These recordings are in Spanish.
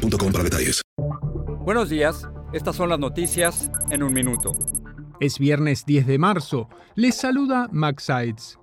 para detalles. Buenos días, estas son las noticias en un minuto. Es viernes 10 de marzo. Les saluda Max Sides.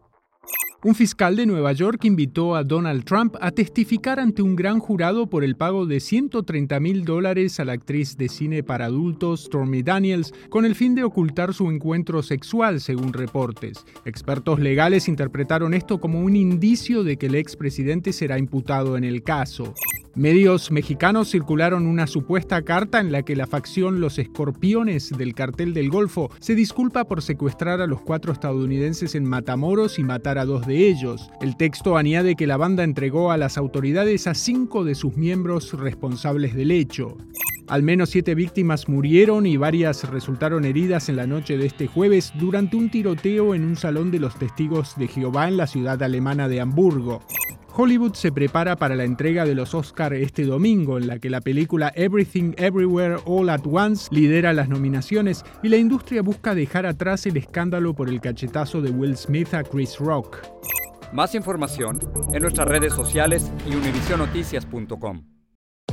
Un fiscal de Nueva York invitó a Donald Trump a testificar ante un gran jurado por el pago de 130 mil dólares a la actriz de cine para adultos Stormy Daniels con el fin de ocultar su encuentro sexual, según reportes. Expertos legales interpretaron esto como un indicio de que el expresidente será imputado en el caso. Medios mexicanos circularon una supuesta carta en la que la facción Los Escorpiones del cartel del Golfo se disculpa por secuestrar a los cuatro estadounidenses en Matamoros y matar a dos de ellos. El texto añade que la banda entregó a las autoridades a cinco de sus miembros responsables del hecho. Al menos siete víctimas murieron y varias resultaron heridas en la noche de este jueves durante un tiroteo en un salón de los testigos de Jehová en la ciudad alemana de Hamburgo. Hollywood se prepara para la entrega de los Oscar este domingo, en la que la película Everything Everywhere All at Once lidera las nominaciones y la industria busca dejar atrás el escándalo por el cachetazo de Will Smith a Chris Rock. Más información en nuestras redes sociales y univisionoticias.com.